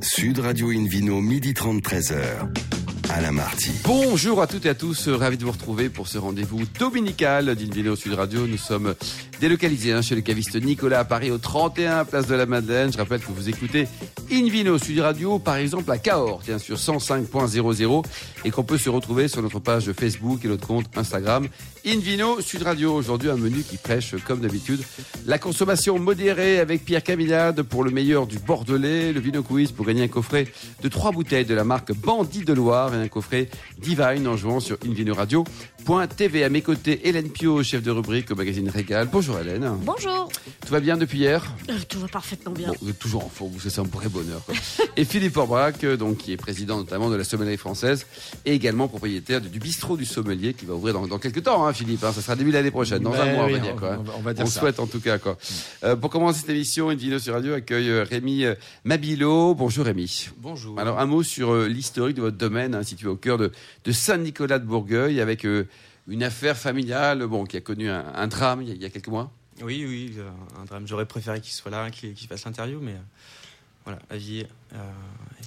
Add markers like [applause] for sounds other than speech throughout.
Sud Radio Invino, midi 30, 13h. Alain Marty. Bonjour à toutes et à tous, ravi de vous retrouver pour ce rendez-vous dominical d'Invino Sud Radio. Nous sommes délocalisés hein, chez le caviste Nicolas à Paris au 31 Place de la Madeleine. Je rappelle que vous écoutez Invino Sud Radio par exemple à Cahors, tiens, sur 105.00 et qu'on peut se retrouver sur notre page Facebook et notre compte Instagram Invino Sud Radio. Aujourd'hui un menu qui prêche comme d'habitude la consommation modérée avec Pierre Camillade pour le meilleur du Bordelais, le Vino Quiz pour gagner un coffret de trois bouteilles de la marque Bandit de Loire et un coffret Divine en jouant sur invinoradio.tv. À mes côtés, Hélène Pio, chef de rubrique au magazine Régal. Bonjour Hélène. Bonjour. Tout va bien depuis hier? Euh, tout va parfaitement bien. Bon, vous êtes toujours en forme, c'est un vrai bonheur. quoi. et Philippe Orbrac, euh, donc, qui est président notamment de la sommellerie française et également propriétaire du bistrot du sommelier qui va ouvrir dans, dans quelques temps, hein, Philippe. hein. ça sera début de l'année prochaine, dans un Ben mois, oui, on va dire. on- Quoi, hein. on va- on va dire On ça. souhaite en tout cas. Quoi. Euh, pour commencer cette émission, Invino sur Radio accueille euh, Rémi euh, Mabilo. Bonjour Rémi. Bonjour. Alors un mot sur l'historique de votre domaine, hein, situé au cœur de, de Saint-Nicolas de Bourgueil, avec euh, une affaire familiale bon, qui a connu un, un drame il y, a, il y a quelques mois. Oui, oui, euh, un drame. J'aurais préféré qu'il soit là, qu'il fasse l'interview, mais euh, voilà, avis. euh,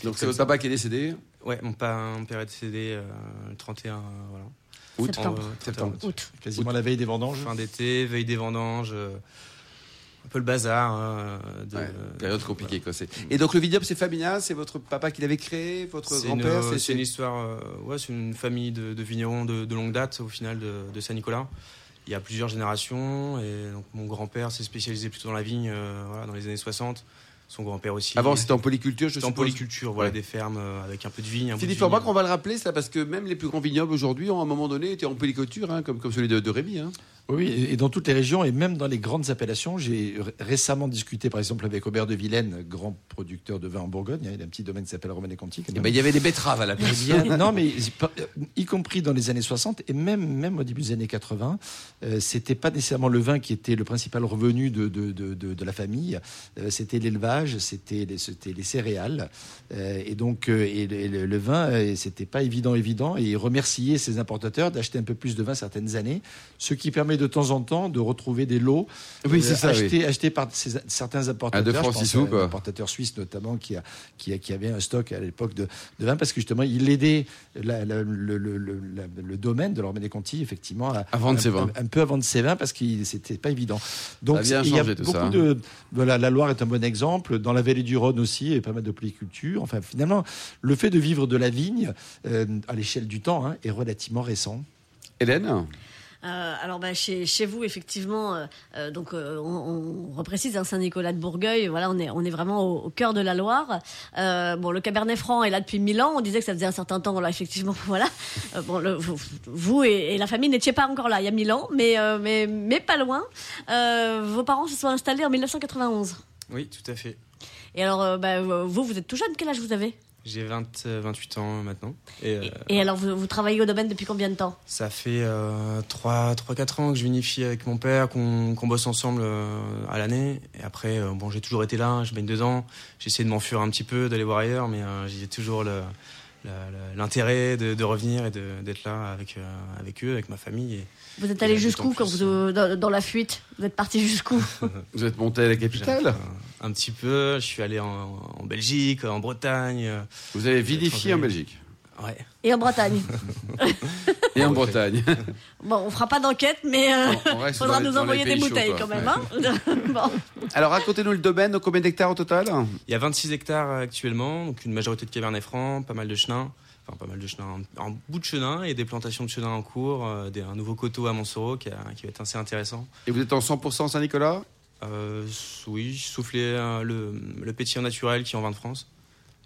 Donc c'est votre papa qui est décédé Ouais, mon, pa- mon père est décédé euh, le 31, voilà. Août. Septembre. Euh, Septembre. Août. Quasiment la veille des vendanges. Fin d'été, veille des vendanges, euh, peu le bazar. hein, de- Ouais, période compliquée quoi. c'est- Et donc le vignoble c'est familial, c'est votre papa qui l'avait créé, votre grand-père, c'est une histoire, euh, ouais, c'est une famille de, de vignerons de, de longue date au final de, de Saint-Nicolas. Il y a plusieurs générations et donc mon grand-père s'est spécialisé plutôt dans la vigne euh, voilà, dans les années 60. Son grand-père aussi. Avant c'était en polyculture, je C'était en suppose. polyculture, voilà, Ouais. des fermes euh, avec un peu de vigne. Philippe vigne. Orbach, on va le rappeler ça parce que même les plus grands vignobles aujourd'hui ont à un moment donné été en polyculture, hein, comme, comme celui de, de Rémi. Hein. Oui, et et dans toutes les régions et même dans les grandes appellations. J'ai ré- récemment discuté, par exemple, avec Aubert de Vilaine, grand producteur de vin en Bourgogne. hein, Il a un petit domaine qui s'appelle Romanée Conti. Eh ben, il y avait des betteraves à la bien, [laughs] non, mais pas- y compris dans les années 60 et même, même au début des années 80, euh, c'était pas nécessairement le vin qui était le principal revenu de, de, de, de- de la famille. Euh, c'était l'élevage, c'était les, c'était les céréales. Euh, et donc, euh, et le, et le- le vin, euh, c'était pas évident, évident. Et remercier ces importateurs d'acheter un peu plus de vin certaines années, ce qui permet de temps en temps de retrouver des lots Oui, euh, oui. achetés, par ces- certains importateurs. de Je pense à un quoi. importateur suisse notamment qui, a, qui, a- qui avait un stock à l'époque de, de vin parce que justement il aidait la- la- le, le- le- la- le domaine de l'Ormédé Conti effectivement à, À vendre un, ses vins. un, un peu à vendre ses vins parce que c'était pas évident. Donc il y a beaucoup ça, hein. de voilà la Loire est un bon exemple dans la vallée du Rhône aussi il y a pas mal de polyculture. Enfin finalement le fait de vivre de la vigne euh, à l'échelle du temps hein, est relativement récent. Hélène? Euh, alors bah, chez, chez vous effectivement, euh, euh, donc euh, on, on reprécise un Saint-Nicolas de Bourgueil. Voilà, on est on est vraiment au, au cœur de la Loire. Bon, le Cabernet Franc est là depuis mille ans. On disait que ça faisait un certain temps. Là, effectivement, [laughs] voilà. Bon, le- vous, vous et, et la famille n'étiez pas encore là il y a mille ans, mais mais mais pas loin. Vos parents se sont installés en 1991. Oui, tout à fait. Et alors, bah, vous, vous êtes tout jeune. Quel âge vous avez? J'ai 20, euh, 28 ans maintenant. Et, euh, Et alors, vous, vous travaillez au domaine depuis combien de temps? Ça fait 3-4 ans que je vinifie avec mon père, qu'on qu'on bosse ensemble euh, à l'année. Et après, euh, bon, j'ai toujours été là, je baigne dedans. J'ai essayé de m'enfuir un petit peu, d'aller voir ailleurs, mais euh, j'ai toujours le- l'intérêt de, de revenir et d'être là avec, euh, avec eux, avec ma famille. Et Vous êtes allé jusqu'où quand vous dans, dans la fuite? Vous êtes parti jusqu'où? [laughs] Vous êtes monté à la capitale? Un, un petit peu. Je suis allé en, en Belgique, en Bretagne. euh, Vous avez vinifié en Belgique? Ouais. Et en Bretagne. [laughs] et en. Bretagne. [laughs] Bon, on fera pas d'enquête, mais euh, On reste faudra nous les envoyer des chauds, bouteilles quand même. Ouais. Hein [laughs] bon. Alors racontez-nous le domaine, combien d'hectares au total Il y a 26 hectares actuellement, donc une majorité de Cabernet Franc, pas mal de chenin, enfin pas mal de chenin, un, bout de chenin et des plantations de chenin en cours, euh, des- un nouveau coteau à Montsoreau qui, va être assez intéressant. Et vous êtes en 100% Saint-Nicolas Euh, oui, euh, le, le pétillant naturel qui est en vin de France.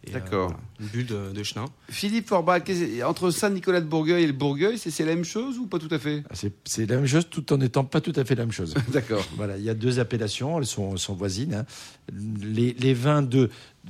Euh, D'accord. voilà, une bulle de, de chenin. Philippe Forbach, entre Saint-Nicolas de Bourgueil et le Bourgueil, c'est la même chose ou pas tout à fait C'est c'est la même chose tout en n'étant pas tout à fait la même chose. [laughs] D'accord. Voilà, il y a deux appellations, elles sont, sont voisines. hein. Les, les vins de,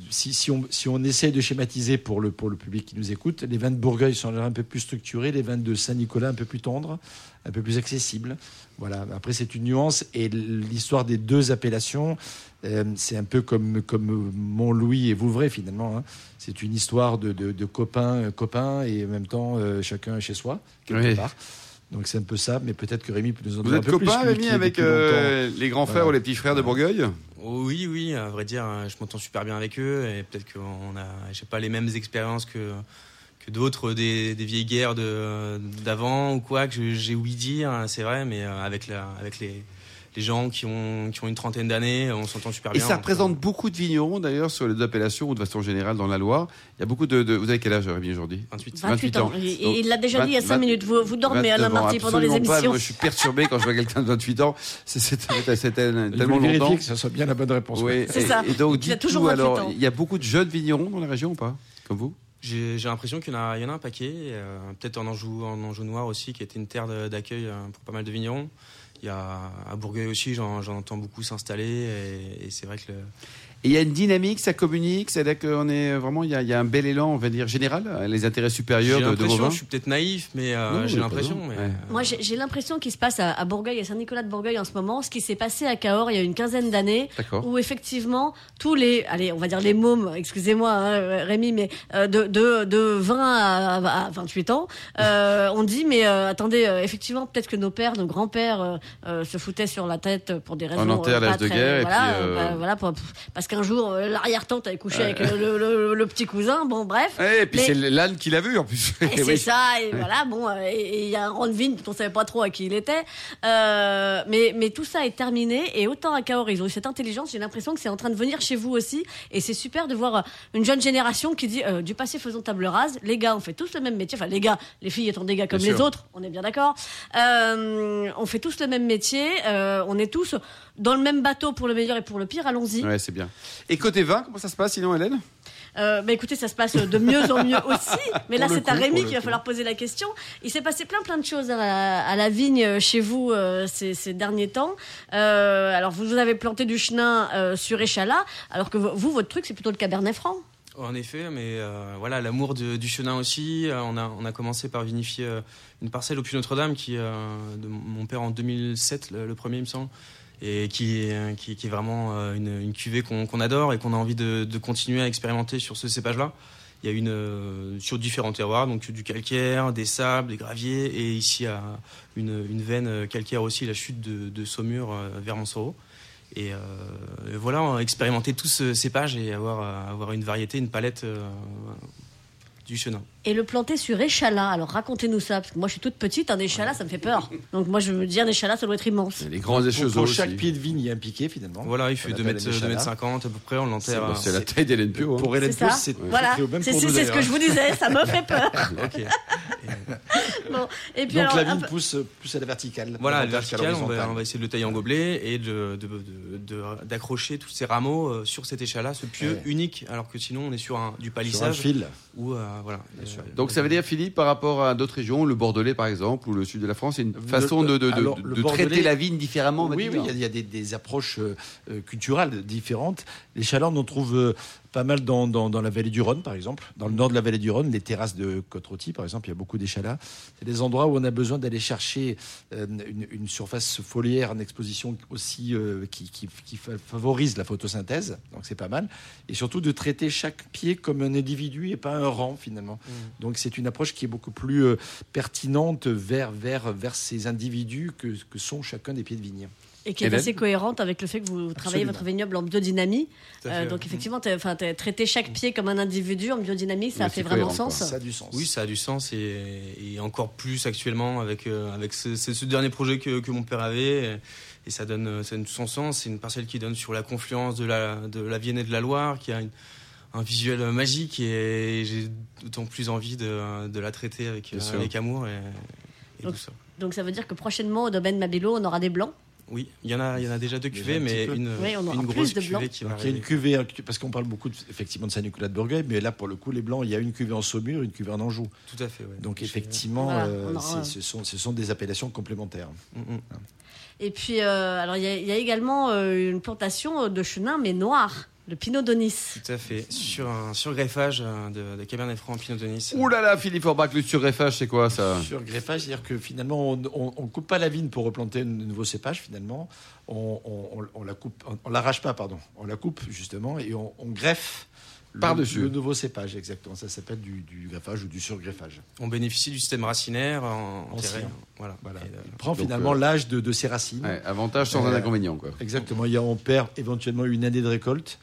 si, si on, si on essaye de schématiser pour le, pour le public qui nous écoute, les vins de Bourgueil sont un peu plus structurés, les vins de Saint-Nicolas un peu plus tendres, un peu plus accessibles. Voilà. Après, c'est une nuance et l'histoire des deux appellations, euh, c'est un peu comme, comme Mont-Louis et Vouvray finalement. hein. C'est une histoire de, de- de copains, copains et en même temps euh, chacun chez soi quelque Oui. part. Donc c'est un peu ça, mais peut-être que Rémi peut nous en Vous dire un êtes peu plus. copain, lui, Rémi, qui est avec euh, les grands frères Voilà. ou les petits frères de Bourgueil Oh Oui, oui, à vrai dire, euh, je m'entends super bien avec eux et peut-être qu'on a, j'ai pas les mêmes expériences que que d'autres des, des vieilles guerres de d'avant ou quoi que je- j'ai ouï dire, hein, c'est vrai, mais euh, avec la avec les les gens qui ont qui ont une trentaine d'années, on s'entend super Et bien. ça donc, représente beaucoup de vignerons d'ailleurs sur les deux appellations ou de façon générale dans la Loire. Il y a beaucoup de. de- Vous avez quel âge, Rémi, aujourd'hui? Euh, 28. 28 ans. Et- et il l'a déjà dit il y a 20, 5 minutes. Vous, vous dormez, Alain 29 ans, Marty, pendant les pas. émissions. Moi, je suis perturbé quand je vois quelqu'un de 28 ans. C'est- C'était tellement longtemps. que ça soit bien la bonne réponse. Oui, C'est et- ça. Et donc, Il a du toujours coup, 28 alors, ans. il y a beaucoup de jeunes vignerons dans la région ou pas Comme vous? J'ai j'ai l'impression qu'il y en a, il y en a un paquet. euh, Peut-être en Anjou, en Anjou Noir aussi, qui était une terre d'accueil euh, pour pas mal de vignerons. Il y a à Bourgueil aussi, j'en entends beaucoup s'installer et, et c'est vrai que le, Et il y a une dynamique, ça communique, c'est-à-dire qu'on est vraiment, il y, a, il y a un bel élan, on va dire, général, les intérêts supérieurs j'ai de, de je suis peut-être naïf, mais euh, Non, j'ai l'impression. mais, ouais. Moi, j'ai j'ai l'impression qu'il se passe à, à Bourgueil et Saint-Nicolas de Bourgueil en ce moment, ce qui s'est passé à Cahors il y a une quinzaine d'années, D'accord. où effectivement tous les, allez, on va dire les mômes, excusez-moi hein, Rémi, mais euh, de, de, de 20 à, à 28 ans, euh, on dit mais euh, attendez, euh, effectivement peut-être que nos pères, nos grands-pères euh, euh, se foutaient sur la tête pour des raisons. enterre euh, pas l'âge de très- guerre, et voilà, puis, euh, bah, voilà, pour- parce qu'un jour euh, l'arrière-tante avait couché avec euh, le, le- le petit cousin, bon bref. Ouais, et puis Mais- c'est l'âne qui l'a vu en plus. Et [laughs] c'est ça, et voilà, bon, euh, et il y a un vigne dont on savait pas trop à qui il était. Euh, mais, mais tout ça est terminé, et autant à Cahors, ils ont eu cette intelligence, j'ai l'impression que c'est en train de venir chez vous aussi, et c'est super de voir une jeune génération qui dit, euh, du passé faisons table rase, les gars, on fait tous le même métier, enfin les gars, les filles étant des gars comme Bien les sûr. autres, on est bien d'accord, Euh, on fait tous le même métier, on est tous dans le même bateau pour le meilleur et pour le pire, allons-y. Ouais, c'est bien. Et côté vin, comment ça se passe sinon, Hélène? Euh, bah écoutez, ça se passe de mieux en mieux aussi. [laughs] Mais là, c'est à Rémi qu'il va coup. falloir poser la question. Il s'est passé plein plein de choses à la, à la vigne euh, chez vous euh, ces, ces derniers temps. Euh, alors, vous, avez planté du chenin euh, sur Échalas, alors que vous, votre truc, c'est plutôt le Cabernet Franc. En effet, mais euh, voilà, l'amour du chenin aussi. Euh, on, a, on a commencé par vinifier euh, une parcelle au Puy Notre-Dame qui euh, de mon père en 2007, le, le premier, il me semble, et qui, est- qui, qui est vraiment euh, une, cuvée qu'on adore et qu'on a envie de, continuer à expérimenter sur ce cépage-là. Il y a une euh, sur différents terroirs, donc du calcaire, des sables, des graviers, et ici à une, une veine calcaire aussi, la chute de, Saumur euh, vers Montsoreau. Et euh, voilà, expérimenter tout ce cépage et avoir, euh, avoir une variété, une palette euh, du chenin. Et le planter sur Échalas. Alors, racontez-nous ça, parce que moi, je suis toute petite, un Échalas, ça me fait peur. Donc, moi, je me dis, un Échalas, ça doit être immense. Les grands Pour, échezeaux pour chaque aussi. pied de vigne, il y a un piquet finalement. Voilà, il fait On 2 appelle mètres, un 2 échalas. mètres 50 à peu près, on C'est l'enterre. c'est la taille d'Hélène Pio. hein. Pour Hélène. Pousse, c'est Voilà. c'est au même C'est pour c'est- nous, c'est ce que je vous disais, ça me fait peur. [laughs] [laughs] Bon. Et puis, Donc alors, la vigne peu- pousse plus à la verticale. Voilà, le davantage qu'à vertical, on va, l'horizontale. on va essayer de le tailler en gobelet et de- de- de- de- d'accrocher tous ces rameaux euh, sur cet échalas, ce pieu Ouais. unique, alors que sinon on est sur un, du sur un palissage. fil. Ou euh, voilà. Sûr. Donc ça veut dire, Philippe, par rapport à d'autres régions, le Bordelais par exemple, ou le sud de la France, c'est une Le- façon de, de- alors, traiter la vigne différemment, Oui, oui, il y a- il y a, des, des approches euh, euh, culturelles différentes. Les chalands, on en trouve euh, pas mal dans, dans, dans la vallée du Rhône, par exemple. Dans le nord de la vallée du Rhône, les terrasses de Côte-Rôtie, par exemple, il y a beaucoup d'échalas. C'est des endroits où on a besoin d'aller chercher euh, une, une surface foliaire en exposition aussi euh, qui, qui, qui fa- favorise la photosynthèse, donc c'est pas mal. Et surtout de traiter chaque pied comme un individu et pas un rang, finalement. Donc c'est une approche qui est beaucoup plus euh, pertinente vers, vers, vers ces individus que, que sont chacun des pieds de vigne. Et qui est Hélène assez cohérente avec le fait que vous travaillez Absolument. votre vignoble en biodynamie. Euh, donc effectivement, traité chaque pied comme un individu en biodynamie, ça Ouais, a fait vraiment cohérent, sens. quoi. Ça a du sens. Oui, ça a du sens et, et encore plus actuellement avec, euh, avec ce, dernier projet que, que mon père avait. Et, et ça donne, euh, ça donne tout son sens. C'est une parcelle qui donne sur la confluence de la, de la Vienne et de la Loire, qui a une- un visuel magique et j'ai d'autant plus envie de, de la traiter avec, euh, avec amour et, et Donc, tout ça. Donc ça veut dire que prochainement au domaine Mabilo, on aura des blancs? Oui, il y en a, il y en a déjà deux Déjà cuvées, mais une, Oui, on une plus grosse cuvée qui va Donc, il y a une cuvée, parce qu'on parle beaucoup de- effectivement de Saint-Nicolas de Bourgueil, mais là pour le coup les blancs, il y a une cuvée en Saumur, une cuvée en Anjou. Tout à fait. ouais. Donc J'ai- effectivement, Voilà, euh, aura- ce, sont, ce sont des appellations complémentaires. Mm, mm. Et puis, euh, alors il y, a- il y a également euh, une plantation de chenin, mais noir, le Pinot Donis. Tout à fait. Sur un surgreffage euh, de, de Cabernet Franc Pinot de Nice. Ouh là là, Philippe Orbach, le surgreffage, c'est quoi ça? Sur greffage, c'est-à-dire que finalement on, on, on coupe pas la vigne pour replanter un nouveau cépage finalement, on, on, on- on la coupe, on, on l'arrache pas pardon, on la coupe justement et on, on greffe Par-dessus. Le, nouveau cépage, exactement. Ça s'appelle du, du greffage ou du surgreffage. On bénéficie du système racinaire en, en terrain. Voilà. Voilà. Et, euh, Il prend finalement euh, l'âge de, de ses racines. Ouais, avantage sans Euh, un inconvénient, quoi. Exactement. Il y a, on perd éventuellement une année de récolte.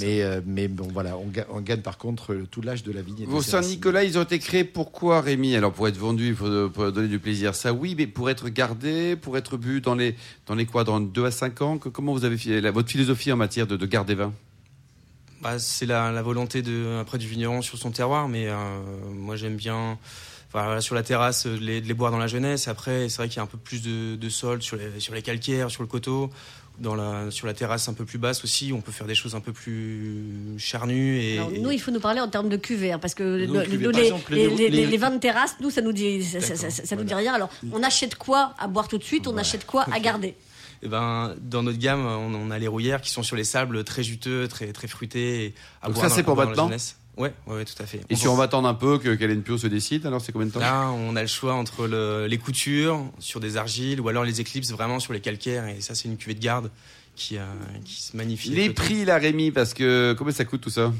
Mais, euh, mais bon, voilà, on, ga- on gagne par contre euh, tout l'âge de la vigne. Vos. Saint-Nicolas, ils ont été créés pourquoi, Rémi? Alors, pour être vendus, il faut pour donner du plaisir, ça oui, mais pour être gardés, pour être bu dans les, dans les quoi, dans 2 à 5 ans que- Comment vous avez fait la- votre philosophie en matière de, de garde des vins? Bah, c'est la, la volonté de, après du vigneron sur son terroir, mais euh, moi j'aime bien voilà, sur la terrasse de les, de les boire dans la jeunesse. Après, c'est vrai qu'il y a un peu plus de, de sol sur les, sur les calcaires, sur le coteau. Dans la, sur la terrasse un peu plus basse aussi, on peut faire des choses un peu plus charnues. Et, Alors, nous, il faut nous parler en termes de cuvée, hein, parce que Nos le- cuvées, nous, par les, exemple, les, les- les- les- les vins de terrasse, nous, ça nous dit, ça, ça- ça- ça nous dit rien. Alors, on achète quoi à boire tout de suite? On achète quoi à garder? [laughs] Eh ben, dans notre gamme, on, on a les rouillères qui sont sur les sables très juteux, très, très fruités. Et à Donc boire ça, c'est pour maintenant. Ouais, ouais, tout à fait. Et si on va attendre un peu que qu'Hélène Pio se décide, alors c'est combien de temps? Là, on a le choix entre le- les coutures sur des argiles ou alors les éclipses vraiment sur les calcaires. Et ça, c'est une cuvée de garde qui, euh, qui se magnifie. Les prix, là, Rémi, parce que combien ça coûte tout ça?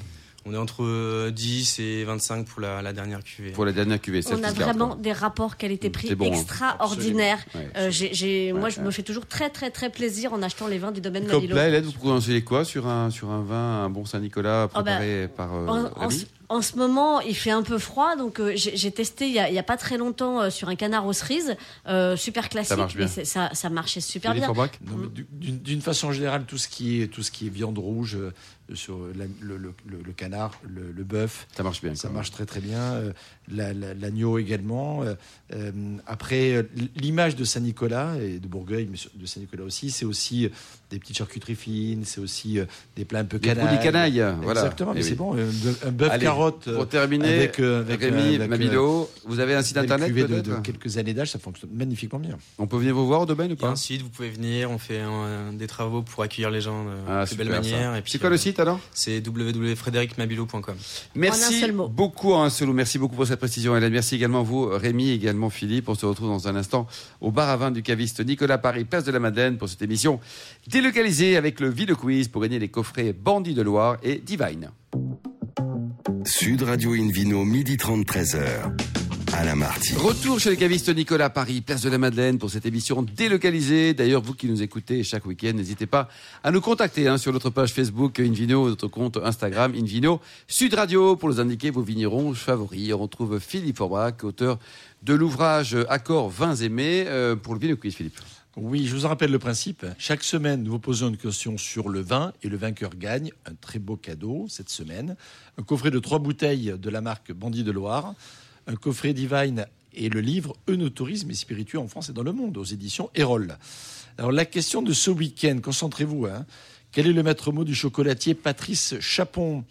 On est entre euh, 10 et 25 pour la, la dernière cuvée. pour la dernière cuvée On a vraiment quoi. des rapports qualité-prix bon, hein. extraordinaires. Ouais. Euh, moi, Ouais, je me fais toujours très, très, très plaisir en achetant les vins du domaine Comme Malilo. là, vous conseillez quoi sur un, sur un vin, un bon Saint-Nicolas Oh, bah, préparé par euh, En, ce- en ce moment, il fait un peu froid, donc euh, j'ai testé il y, a, il y a pas très longtemps euh, sur un canard aux cerises, euh, super classique, marche bien. mais ça, ça marchait super bien. D'une d'une façon générale, tout ce qui est, tout ce qui est viande rouge, euh, sur la- le, le- le- le canard, le, le bœuf, Ça marche bien. ça marche très très bien. euh, la- la- L'agneau également. euh, euh, après, l'image de Saint-Nicolas et de Bourgueil, mais de Saint-Nicolas aussi, c'est aussi des petites charcuteries fines, c'est aussi des plats un peu Des canailles. produits canailles, voilà. Exactement, Eh mais oui. c'est bon. Un, bœuf- un bœuf Allez, carotte. Pour terminer, avec, euh, avec, Rémi, avec, Mamilo, vous avez un site belle internet de, quelques années d'âge, ça fonctionne magnifiquement bien. On peut venir vous voir au domaine ou Il y a pas un site, vous pouvez venir, on fait un- des travaux pour accueillir les gens de, Ah, de belle super, ça. manière. C'est quoi euh, le site alors C'est www.frédéricmabilo.com. Merci beaucoup en un seul mot. Merci beaucoup pour cette précision, Hélène. Merci également vous, Rémi, également Philippe. On se retrouve dans un instant au bar à vin du caviste Nicolas Paris, place de la Madeleine, pour cette émission délocalisée avec le Ville Quiz pour gagner les coffrets Bandit de Loire et Divine. Sud Radio Invino, midi 30, 13h. Alain Marty. Retour chez le caviste Nicolas Paris, place de la Madeleine pour cette émission délocalisée. D'ailleurs, vous qui nous écoutez chaque week-end, n'hésitez pas à nous contacter hein, sur notre page Facebook Invino, notre compte Instagram Invino Sud Radio pour nous indiquer vos vignerons favoris. On retrouve Philippe Forbach, auteur de l'ouvrage Accords vins aimés euh, pour le Ville Quiz, Philippe. Oui, je vous en rappelle le principe. Chaque semaine, nous vous posons une question sur le vin et le vainqueur gagne un très beau cadeau cette semaine. Un coffret de trois bouteilles de la marque Bandit de Loire, un coffret Divine et le livre Eunotourisme et spiritueux en France et dans le monde aux éditions Erol. Alors la question de ce week-end, concentrez-vous. Hein. Quel est le maître mot du chocolatier Patrice Chapon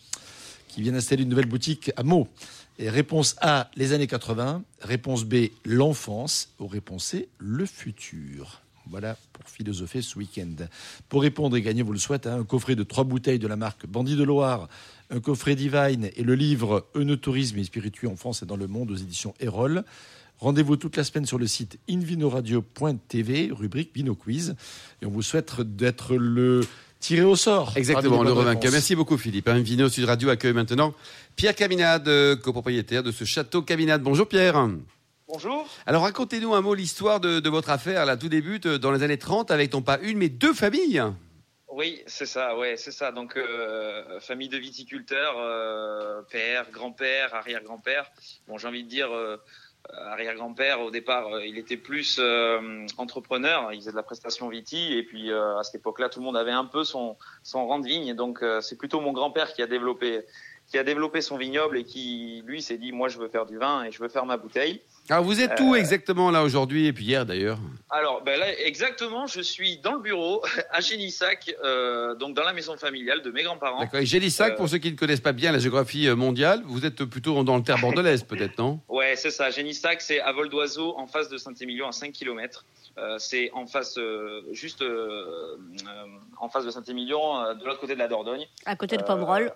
qui vient d'installer une nouvelle boutique à Meaux? Réponse A, les années 80. Réponse B, l'enfance. Ou réponse C, le futur. Voilà pour philosopher ce week-end. Pour répondre et gagner, vous le souhaitez, hein, un coffret de trois bouteilles de la marque Bandit de Loire, un coffret Divine et le livre Eunotourisme et spiritueux en France et dans le monde aux éditions Erol. Rendez-vous toute la semaine sur le site invinoradio.tv, rubrique Vino Quiz. Et on vous souhaite d'être le tiré au sort. Exactement, le revainqueur. Merci beaucoup, Philippe. Un Vino Sud Radio accueille maintenant Pierre Caminade, euh, copropriétaire de ce château Caminade. Bonjour, Pierre. Bonjour. Alors racontez-nous un mot l'histoire de, de votre affaire. Là, tout débute dans les années 30 avec non pas une mais deux familles. Oui, c'est ça, ouais, c'est ça. Donc, euh, famille de viticulteurs, euh, père, grand-père, arrière-grand-père. Bon, j'ai envie de dire, euh, arrière-grand-père, au départ, il était plus entrepreneur. Il faisait de la prestation viti. Et puis, à cette époque-là, tout le monde avait un peu son, son rang de vigne. Donc, c'est plutôt mon grand-père qui a développé qui a développé son vignoble et qui, lui, s'est dit, moi, je veux faire du vin et je veux faire ma bouteille. Alors vous êtes où exactement là aujourd'hui et puis hier d'ailleurs Alors, ben là, exactement, je suis dans le bureau [laughs] à Génissac, euh, donc dans la maison familiale de mes grands-parents. D'accord. Et Gélissac, Euh, pour ceux qui ne connaissent pas bien la géographie euh, mondiale, vous êtes plutôt dans le terre bordelaise peut-être, non [laughs] Ouais, c'est ça. Génissac, c'est à vol d'oiseau, en face de Saint-Émilion, à 5 km. Euh, c'est en face, euh, juste euh, euh, en face de Saint-Émilion, euh, de l'autre côté de la Dordogne, À côté de Euh, Pomerol.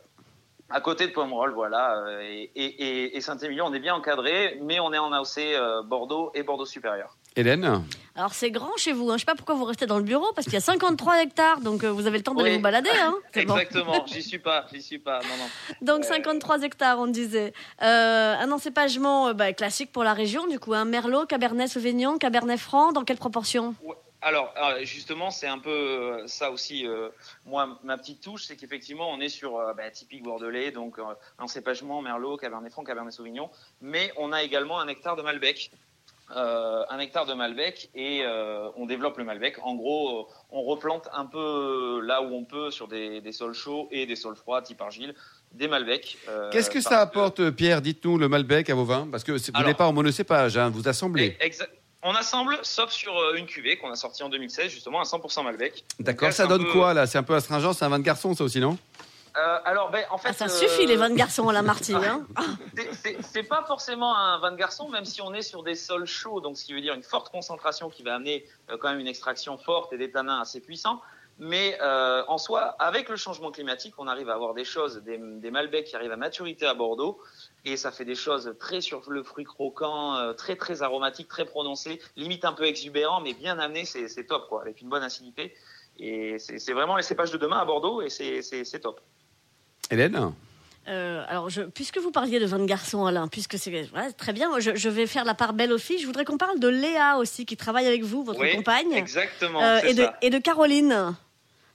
À côté de Pomerol, voilà. euh, Et, et, et- et Saint-Émilion, on est bien encadré, mais on est en AOC euh, Bordeaux et Bordeaux supérieur. Hélène Alors c'est grand chez vous, hein. je sais pas pourquoi vous restez dans le bureau, parce qu'il y a 53 [laughs] hectares, donc euh, vous avez le temps d'aller Oui. vous balader. Hein. [laughs] Bon. Exactement, [laughs] j'y suis pas, j'y suis pas. Non, non. Donc 53 hectares, on disait. Euh, un encépagement euh, bah, classique pour la région, du coup, un merlot, cabernet sauvignon, cabernet franc, dans quelle proportion? Ouais. Alors, euh, justement, c'est un peu euh, ça aussi. euh, moi, ma petite touche, c'est qu'effectivement, on est sur euh, bah, typique bordelais, donc euh, encépagement, merlot, cabernet franc, cabernet sauvignon, mais on a également un hectare de Malbec. Un hectare de Malbec et on développe le Malbec. En gros, on replante un peu là où on peut sur des, des sols chauds et des sols froids, type argile, des Malbec. euh, Qu'est-ce que ça apporte, Pierre? Dites-nous, le Malbec à vos vins Parce que vous n'êtes pas en monocépage, hein, vous assemblez. Exa- On assemble, sauf sur euh, une cuvée qu'on a sortie en 2016, justement, à 100% Malbec. D'accord, ça donne peu- quoi là? C'est un peu astringent, c'est un vin de garçon ça aussi, non? Euh, alors, ben, en fait, Ah, Ça euh, suffit les vins de garçon à la Marty. Hein. [laughs] c'est- pas forcément un vin de garçon, même si on est sur des sols chauds, donc ce qui veut dire une forte concentration qui va amener euh, quand même une extraction forte et des tanins assez puissants. Mais euh, en soi, avec le changement climatique, on arrive à avoir des choses, des, des Malbecs qui arrivent à maturité à Bordeaux, et ça fait des choses très sur le fruit croquant, euh, très très aromatique, très prononcé, limite un peu exubérant, mais bien amené, c'est top quoi, avec une bonne acidité. Et c'est vraiment les cépages de demain à Bordeaux, et c'est- top. Hélène? Euh, alors, je, puisque vous parliez de vin de garçon, Alain, puisque c'est ouais, très bien, moi, je, je vais faire la part belle aux filles. Je voudrais qu'on parle de Léa aussi, qui travaille avec vous, votre Oui, compagne, Exactement. Euh, et, de, ça. et de Caroline.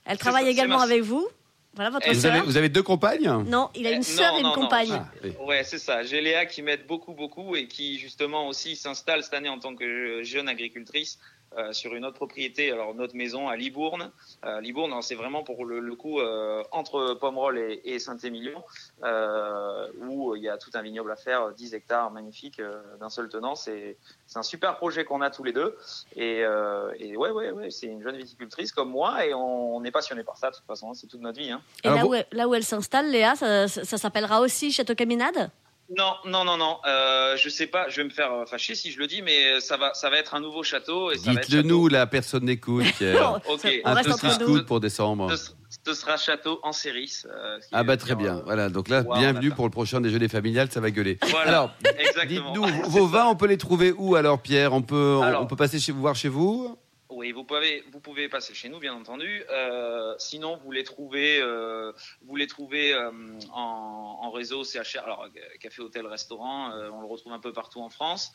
Elle travaille également ma- avec vous. Voilà votre vous sœur. avez, vous avez deux compagnes Non, il a une sœur non, et une non, non. compagne. Ah, oui. Ouais, c'est ça. J'ai Léa qui m'aide beaucoup, beaucoup et qui justement aussi s'installe cette année en tant que jeune agricultrice euh, sur une autre propriété, alors notre maison à Libourne. Euh, Libourne, c'est vraiment pour le, le coup euh, entre Pomerol et, et Saint-Émilion, euh, où il y a tout un vignoble à faire, 10 hectares magnifiques euh, d'un seul tenant. C'est c'est un super projet qu'on a tous les deux. Et, euh, et ouais, ouais, ouais, c'est une jeune viticultrice comme moi et on, on est passionné par ça. De toute façon, c'est toute notre vie. Hein. Et Alors, là, où elle, là où elle s'installe, Léa, ça, ça- ça s'appellera aussi Château Caminade? Non, non, non, non. Euh, je sais pas. Je vais me faire euh, fâcher si je le dis, mais ça va, ça va être un nouveau château et ça va être Dites-le nous, la personne n'écoute. [laughs] Oh, Ok. on Un scout pour décembre. Ce, ce sera château en séris. euh, ce qui Ah bah très bien. euh, Voilà, donc là, wow, bienvenue pour le prochain déjeuner familial, ça va gueuler. Voilà. Alors, Exactement. dites-nous, [laughs] vos vins, on peut les trouver où alors, Pierre? On peut, on- Alors- on peut passer chez vous voir chez vous? Oui, vous pouvez, vous pouvez passer chez nous, bien entendu. Euh, sinon, vous les trouvez, euh, vous les trouvez euh, en, en réseau CHR. Alors, café, hôtel, restaurant, on le retrouve un peu partout en France.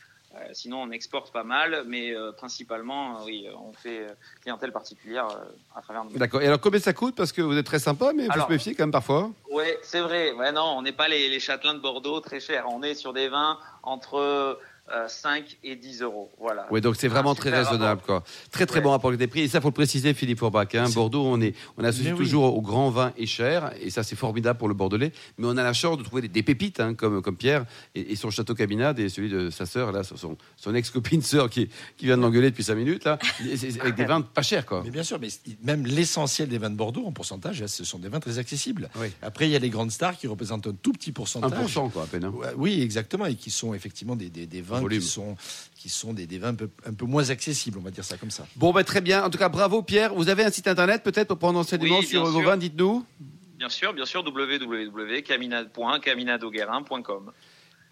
Sinon, on exporte pas mal, mais principalement, oui, on fait clientèle particulière à travers nos. D'accord. Et alors, combien ça coûte? Parce que vous êtes très sympa, mais il faut Alors- se méfier quand même parfois. Ouais, c'est vrai. Ouais, non, on n'est pas les, les châtelains de Bordeaux très chers. On est sur des vins entre 5 et 10 euros. Voilà. Oui, donc c'est vraiment très raisonnable, quoi. Très très Ouais. bon rapport des prix. Et ça, faut le préciser, Philippe Forbach. Hein. Bordeaux, on est, on associe Mais oui. toujours au grand vin et cher, et ça c'est formidable pour le Bordelais. Mais on a la chance de trouver des, des pépites, hein, comme comme Pierre et, et son château Cabinade et celui de sa sœur, là, son, son ex copine sœur qui qui vient de l'engueuler depuis cinq minutes là, avec des vins pas chers, quoi. Mais bien sûr, mais même l'essentiel des vins de Bordeaux, en pourcentage, ce sont des vins très accessibles. Oui. Après, il y a les grandes stars qui représentent un tout petit pourcentage. 1% quoi, à peine. hein. Oui, exactement, et qui sont effectivement des, des, des vins Volume. qui sont, qui sont des, des vins un peu, un peu moins accessibles, on va dire ça comme ça. Bon, ben très bien. En tout cas, bravo Pierre. Vous avez un site internet peut-être pour prendre enseignement Oui, sur bien vos sûr. vins, dites-nous. Bien sûr, bien sûr, www.caminade.caminadeauguerin.com.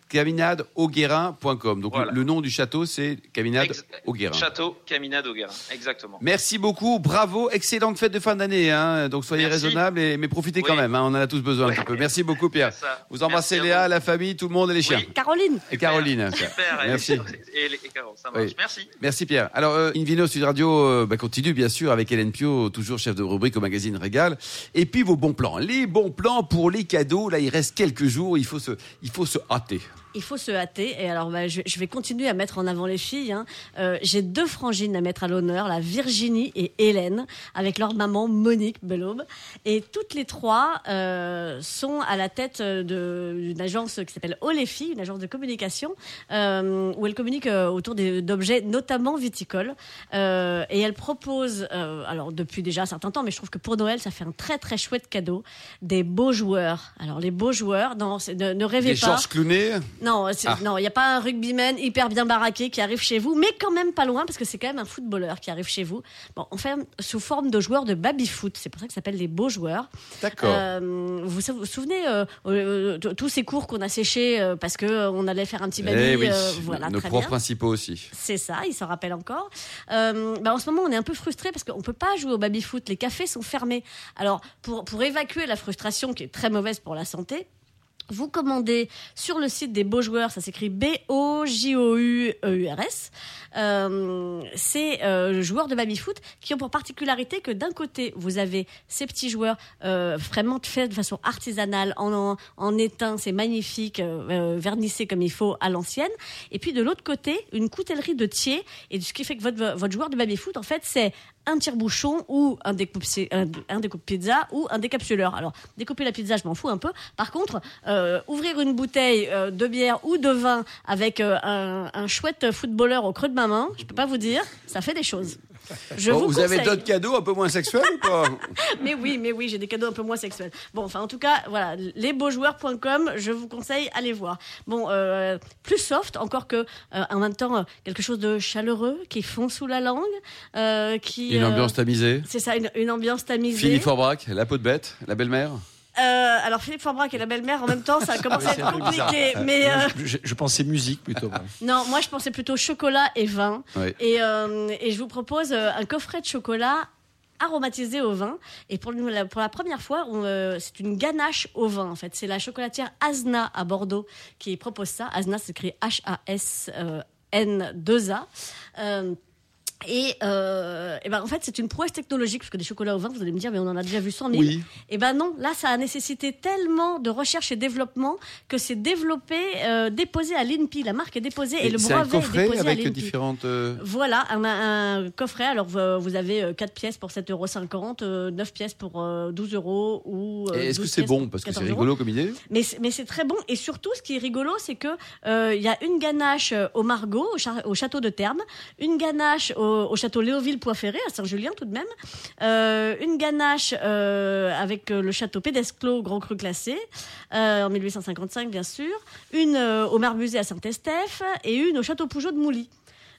Caminade-au-Guérin.com. Donc Voilà. le, le nom du château, c'est Caminade Ex- au Guérin. Château Caminade au Guérin, exactement. Merci beaucoup, bravo, excellente fête de fin d'année. Hein. Donc soyez Merci. raisonnables, et, mais profitez quand même. hein. On en a tous besoin un petit peu. Merci beaucoup Pierre. Vous embrassez Merci Léa, vous. la famille, tout le monde et les chiens. Oui. Caroline Et Caroline. Super, Merci. Et, les- et Caro, ça marche. Oui. Merci. Merci Pierre. Alors, euh, Invino Sud Radio euh, bah, continue bien sûr avec Hélène Pio, toujours chef de rubrique au magazine Régal. Et puis vos bons plans. Les bons plans pour les cadeaux. Là, il reste quelques jours. Il faut se, il faut se hâter. Il faut se hâter. Et alors, bah, je, je vais continuer à mettre en avant les filles. hein. Euh, J'ai deux frangines à mettre à l'honneur, la Virginie et Hélène, avec leur maman Monique Bellaube. Et toutes les trois euh, sont à la tête d'une agence qui s'appelle Oléfi, une agence de communication, euh, où elles communiquent autour d'objets, notamment viticoles. Et elles proposent, alors depuis déjà un certain temps, mais je trouve que pour Noël, ça fait un très très chouette cadeau, des beaux joueurs. Alors les beaux joueurs, non, c'est- ne, ne rêvez Des pas. Georges Clooney. Non, Ah. non, il n'y a pas un rugbyman hyper bien baraqué qui arrive chez vous, mais quand même pas loin parce que c'est quand même un footballeur qui arrive chez vous. Bon, on fait sous forme de joueurs de baby-foot. C'est pour ça que ça s'appelle des beaux joueurs. D'accord. Euh, vous vous vous souvenez euh, euh, tous ces cours qu'on a séchés euh, parce que on allait faire un petit baby. Eh oui, voilà, nos bien. principaux aussi. C'est ça, il s'en rappelle encore. Bah, en ce moment, on est un peu frustré parce qu'on peut pas jouer au baby-foot. Les cafés sont fermés. Alors, pour, pour évacuer la frustration qui est très mauvaise pour la santé, vous commandez sur le site des Beaux Joueurs, ça s'écrit B-O-J-O-U-E-U-R-S. Euh, c'est euh, joueurs de baby-foot qui ont pour particularité que d'un côté, vous avez ces petits joueurs euh, vraiment faits de façon artisanale, en, en, étain, c'est magnifique, euh, euh, vernissé comme il faut à l'ancienne. Et puis de l'autre côté, une coutellerie de thier. Et ce qui fait que votre, votre joueur de baby-foot, en fait, c'est un tire-bouchon ou un découpe, un, un découpe pizza ou un décapsuleur. Alors, découper la pizza, je m'en fous un peu. Par contre, euh, ouvrir une bouteille euh, de bière ou de vin avec euh, un, un chouette footballeur au creux de ma main, je peux pas vous dire, ça fait des choses. Je Bon, vous, vous avez d'autres cadeaux un peu moins sexuels ou pas [laughs] Mais oui, mais oui, j'ai des cadeaux un peu moins sexuels. Bon, enfin, en tout cas, voilà, lesbeauxjoueurs.com, je vous conseille, allez voir. Bon, euh, plus soft, encore que, euh, en même temps, euh, quelque chose de chaleureux, qui fond sous la langue, qui... Une ambiance tamisée. C'est ça, une, une ambiance tamisée. Philippe Forbrac, la peau de bête, la belle-mère. Euh, alors, Philippe Forbrac et la belle-mère, en même temps, ça commence à être compliqué. Mais euh, Je, je pensais musique plutôt. moi. non, moi, je pensais plutôt chocolat et vin. Et, euh, et je vous propose un coffret de chocolat aromatisé au vin. Et pour, la- pour la première fois, euh, c'est une ganache au vin, en fait. C'est la chocolatière Asna à Bordeaux qui propose ça. Asna s'écrit H-A-S-N-2-A. Euh, et, euh, et ben en fait, c'est une prouesse technologique, parce que des chocolats au vin, vous allez me dire, mais on en a déjà vu 100 000. Oui. Et ben non, là, ça a nécessité tellement de recherche et développement que c'est développé, euh, déposé à l'INPI. La marque est déposée et, le c'est un brevet est déposé à avec l'INPI. différentes. euh, Voilà, un, un coffret. Alors, vous, avez 4 pièces pour 7,50 euros, 9 pièces pour euh, 12 euros ou. euh, et Est-ce que 12 c'est bon Parce que c'est 14 euros. rigolo comme idée. Mais, c'est- mais c'est très bon. Et surtout, ce qui est rigolo, c'est que euh, il y a une ganache euh, au Margot, au, au château de Terme, une ganache au, au château Léoville-Poiferré, à Saint-Julien tout de même, euh, une ganache euh, avec euh, le château Pédesclos, Grand Cru classé, en 1855 bien sûr, une au Marmusée à Saint-Estèphe et une au château Pougeot de Mouly.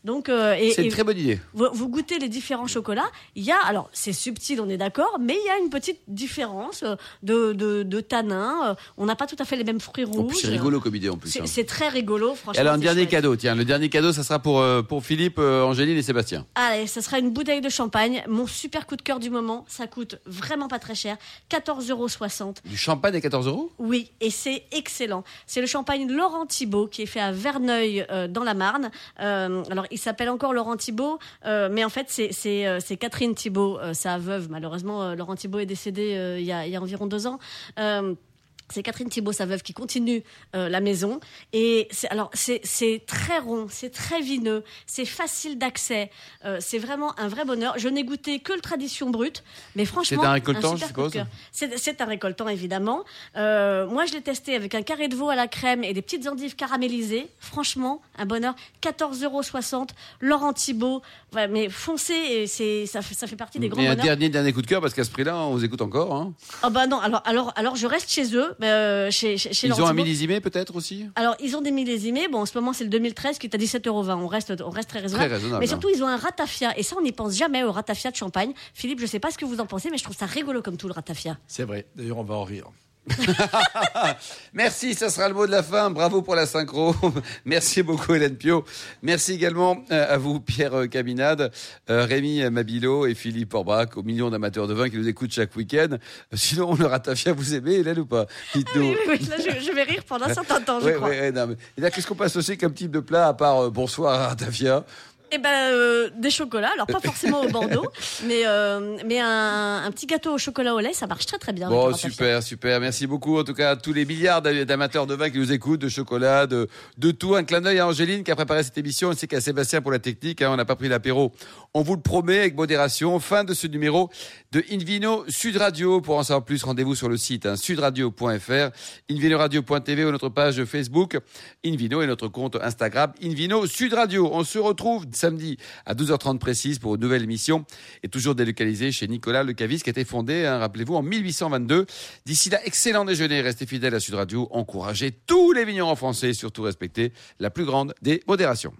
Donc, euh, et, C'est une très bonne idée. vous, vous goûtez les différents chocolats. Il y a, alors c'est subtil, on est d'accord, mais il y a une petite différence euh, de, de, de tanin. Euh, On n'a pas tout à fait les mêmes fruits rouges. c'est rigolo comme idée en plus. C'est hein. très rigolo, Et franchement. alors, un dernier chouette. cadeau, tiens, le dernier cadeau, ça sera pour, pour Philippe, Angéline et Sébastien. Allez, ça sera une bouteille de champagne. Mon super coup de cœur du moment. Ça coûte vraiment pas très cher. 14,60 euros. Du champagne à 14 euros? Oui, et c'est excellent. C'est le champagne Laurent Thibault qui est fait à Verneuil euh, dans la Marne. Euh, alors, il s'appelle encore Laurent Thibault, euh, mais en fait, c'est euh, Catherine Thibault, euh, sa veuve. Malheureusement, Laurent Thibault est décédé il y a environ deux ans. C'est Catherine Thibault, sa veuve, qui continue euh, la maison. Et c'est, alors, c'est, c'est très rond, c'est très vineux, c'est facile d'accès. Euh, c'est vraiment un vrai bonheur. Je n'ai goûté que le tradition brute, mais franchement. C'est un récoltant, super je suppose. C'est, c'est un récoltant, évidemment. Euh, moi, je l'ai testé avec un carré de veau à la crème et des petites endives caramélisées. Franchement, un bonheur. 14,60 euros. Laurent Thibault. Mais foncez, et c'est, ça, fait, ça fait partie des grands Et un dernier, dernier coup de cœur, parce qu'à ce prix-là, on vous écoute encore. hein. Oh bah non, alors, alors, alors je reste chez eux, euh, chez, chez, chez Ils ont un millésimé peut-être aussi Alors, ils ont des millésimés. Bon, en ce moment, c'est le 2013 qui est à 17,20 euros. On reste, on reste très raisonnable. Très raisonnable, Mais hein. surtout, ils ont un ratafia. Et ça, on n'y pense jamais au ratafia de champagne. Philippe, je sais pas ce que vous en pensez, mais je trouve ça rigolo comme tout le ratafia. C'est vrai. D'ailleurs, on va en rire. [laughs] Merci, ça sera le mot de la fin. Bravo pour la synchro. [laughs] Merci beaucoup Hélène Pio. Merci également euh, à vous Pierre euh, Cabinade, euh, Rémi Mabilo et Philippe Orbach, aux millions d'amateurs de vin qui nous écoutent chaque week-end. Sinon, le ratafia, vous aimez Hélène ou pas? Dites-nous. Oui, oui, oui, là, je, je vais rire pendant un certain temps, je crois. non, mais- Et là, qu'est-ce qu'on peut associer comme type de plat à part euh, bonsoir ratafia Eh ben, euh, des chocolats. Alors, pas forcément au Bordeaux, [laughs] mais, euh, mais un, un petit gâteau au chocolat au lait, ça marche très très bien. Bon, super, super. Merci beaucoup, en tout cas, à tous les milliards d'a- d'amateurs de vin qui nous écoutent, de chocolat, de, de tout. Un clin d'œil à Angéline qui a préparé cette émission, ainsi qu'à Sébastien pour la technique. hein. on n'a pas pris l'apéro. On vous le promet avec modération. Fin de ce numéro de Invino Sud Radio. Pour en savoir plus, rendez-vous sur le site hein, sudradio.fr, invinoradio.tv ou notre page Facebook Invino et notre compte Instagram Invino Sud Radio. On se retrouve samedi à 12h30 précise pour une nouvelle émission et toujours délocalisée chez Nicolas Le Cavis qui a été fondé, hein, rappelez-vous, en 1822. D'ici là, excellent déjeuner, restez fidèles à Sud Radio, encouragez tous les vignerons français et surtout respectez la plus grande des modérations.